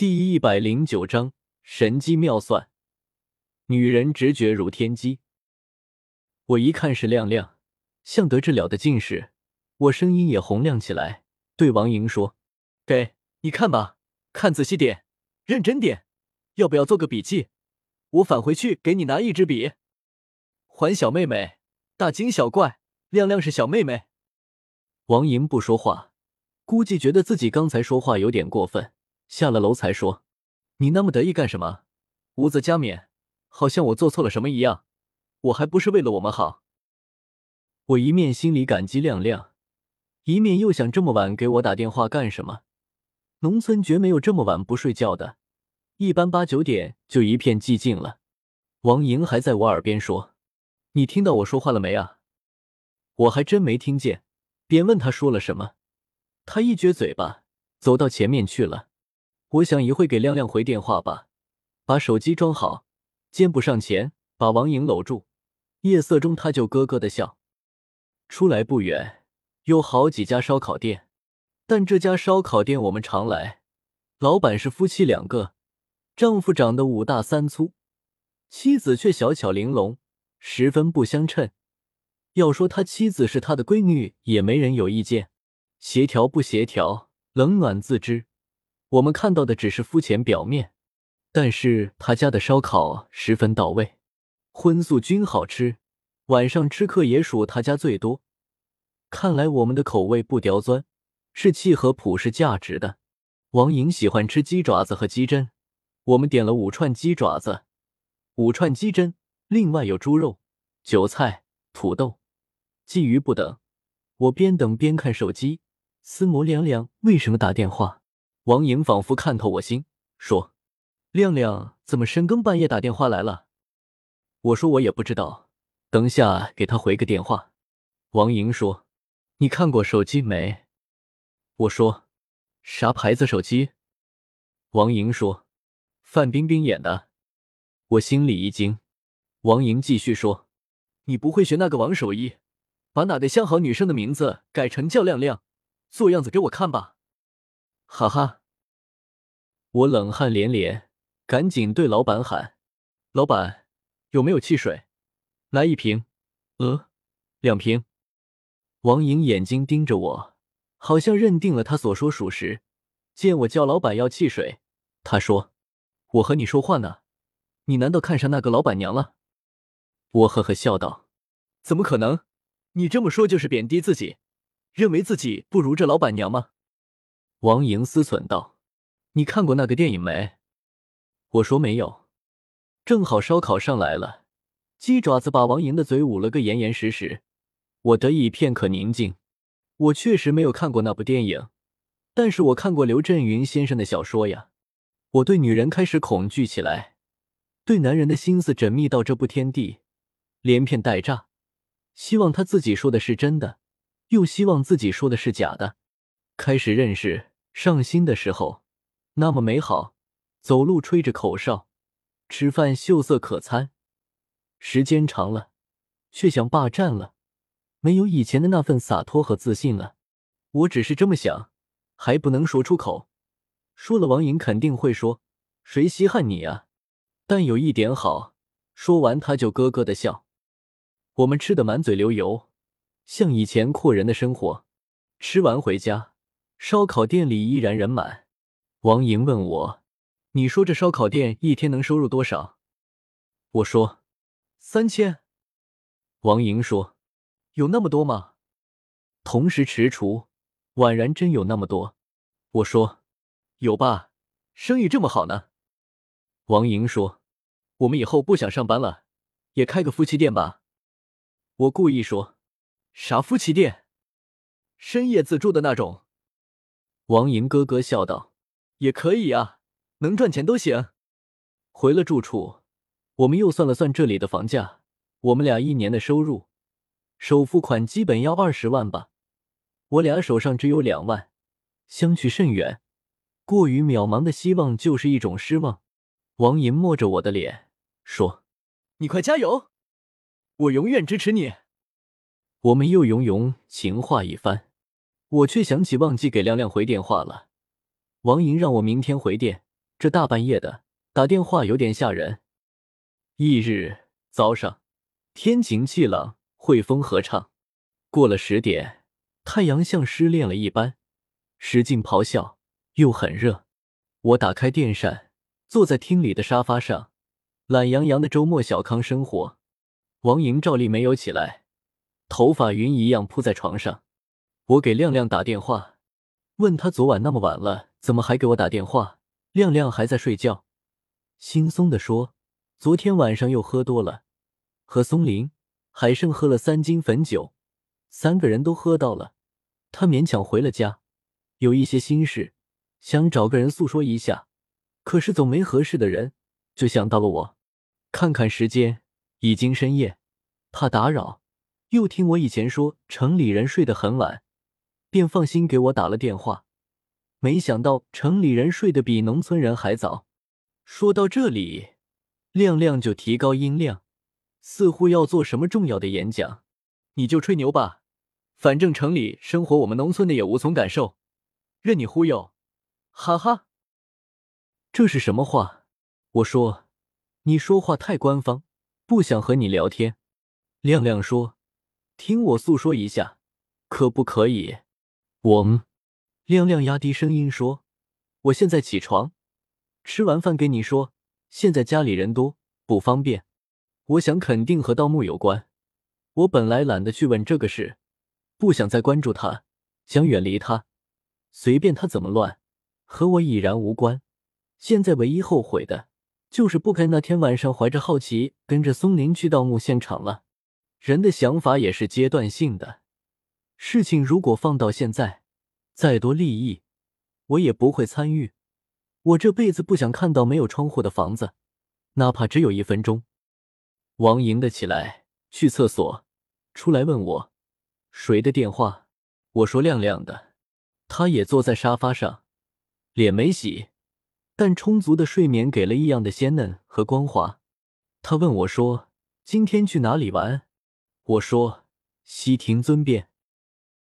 第一百零九章神机妙算。女人直觉如天机。我一看是亮亮，像得治了的近视，我声音也洪亮起来，对王莹说：“给你看吧，看仔细点，认真点，要不要做个笔记？我返回去给你拿一支笔。”还小妹妹，大惊小怪，亮亮是小妹妹。王莹不说话，估计觉得自己刚才说话有点过分。下了楼才说：“你那么得意干什么？无责加冕，好像我做错了什么一样。我还不是为了我们好。”我一面心里感激亮亮，一面又想这么晚给我打电话干什么？农村绝没有这么晚不睡觉的，一般八九点就一片寂静了。王莹还在我耳边说：“你听到我说话了没啊？”我还真没听见，便问他说了什么。他一撅嘴巴，走到前面去了。我想一会给亮亮回电话吧，把手机装好，肩步上前，把王莹搂住。夜色中，他就咯咯的笑。出来不远，有好几家烧烤店，但这家烧烤店我们常来。老板是夫妻两个，丈夫长得五大三粗，妻子却小巧玲珑，十分不相称。要说他妻子是他的闺女，也没人有意见。协调不协调，冷暖自知。我们看到的只是肤浅表面，但是他家的烧烤十分到位，荤素均好吃。晚上吃客也属他家最多。看来我们的口味不刁钻，是契合普世价值的。王莹喜欢吃鸡爪子和鸡胗，我们点了五串鸡爪子，五串鸡胗，另外有猪肉、韭菜、土豆、鲫鱼不等。我边等边看手机，思模亮亮为什么打电话。王莹仿佛看透我心，说：“亮亮怎么深更半夜打电话来了？”我说：“我也不知道，等下给他回个电话。”王莹说：“你看过手机没？”我说：“啥牌子手机？”王莹说：“范冰冰演的。”我心里一惊。王莹继续说：“你不会学那个王守义，把哪个相好女生的名字改成叫亮亮，做样子给我看吧？”哈哈。我冷汗连连，赶紧对老板喊：“老板，有没有汽水？来一瓶，呃，两瓶。”王莹眼睛盯着我，好像认定了他所说属实。见我叫老板要汽水，他说：“我和你说话呢，你难道看上那个老板娘了？”我呵呵笑道：“怎么可能？你这么说就是贬低自己，认为自己不如这老板娘吗？”王莹思忖道。你看过那个电影没？我说没有。正好烧烤上来了，鸡爪子把王莹的嘴捂了个严严实实。我得以片刻宁静。我确实没有看过那部电影，但是我看过刘震云先生的小说呀。我对女人开始恐惧起来，对男人的心思缜密到这步天地，连骗带诈，希望他自己说的是真的，又希望自己说的是假的。开始认识上心的时候。那么美好，走路吹着口哨，吃饭秀色可餐。时间长了，却想霸占了，没有以前的那份洒脱和自信了。我只是这么想，还不能说出口。说了，王莹肯定会说：“谁稀罕你啊？”但有一点好，说完他就咯咯的笑。我们吃的满嘴流油，像以前阔人的生活。吃完回家，烧烤店里依然人满。王莹问我：“你说这烧烤店一天能收入多少？”我说：“三千。”王莹说：“有那么多吗？”同时踟蹰，宛然真有那么多。我说：“有吧，生意这么好呢。”王莹说：“我们以后不想上班了，也开个夫妻店吧。”我故意说：“啥夫妻店？深夜自助的那种。”王莹咯咯笑道。也可以啊，能赚钱都行。回了住处，我们又算了算这里的房价，我们俩一年的收入，首付款基本要二十万吧。我俩手上只有两万，相去甚远，过于渺茫的希望就是一种失望。王银摸着我的脸说：“你快加油，我永远支持你。”我们又融融情话一番，我却想起忘记给亮亮回电话了。王莹让我明天回电，这大半夜的打电话有点吓人。翌日早上，天晴气朗，惠风和畅。过了十点，太阳像失恋了一般，使劲咆哮，又很热。我打开电扇，坐在厅里的沙发上，懒洋洋的周末小康生活。王莹照例没有起来，头发云一样铺在床上。我给亮亮打电话，问他昨晚那么晚了，怎么还给我打电话？亮亮还在睡觉，轻松的说：“昨天晚上又喝多了，和松林、海胜喝了三斤汾酒，三个人都喝到了。他勉强回了家，有一些心事，想找个人诉说一下，可是总没合适的人，就想到了我。看看时间。”已经深夜，怕打扰，又听我以前说城里人睡得很晚，便放心给我打了电话。没想到城里人睡得比农村人还早。说到这里，亮亮就提高音量，似乎要做什么重要的演讲。你就吹牛吧，反正城里生活，我们农村的也无从感受，任你忽悠，哈哈。这是什么话？我说，你说话太官方。不想和你聊天，亮亮说：“听我诉说一下，可不可以？”我。亮亮压低声音说：“我现在起床，吃完饭给你说。现在家里人多，不方便。我想肯定和盗墓有关。我本来懒得去问这个事，不想再关注他，想远离他，随便他怎么乱，和我已然无关。现在唯一后悔的。”就是不该那天晚上怀着好奇跟着松林去盗墓现场了。人的想法也是阶段性的，事情如果放到现在，再多利益，我也不会参与。我这辈子不想看到没有窗户的房子，哪怕只有一分钟。王莹的起来去厕所，出来问我谁的电话，我说亮亮的。他也坐在沙发上，脸没洗。但充足的睡眠给了异样的鲜嫩和光滑。他问我说：“今天去哪里玩？”我说：“西亭尊便。”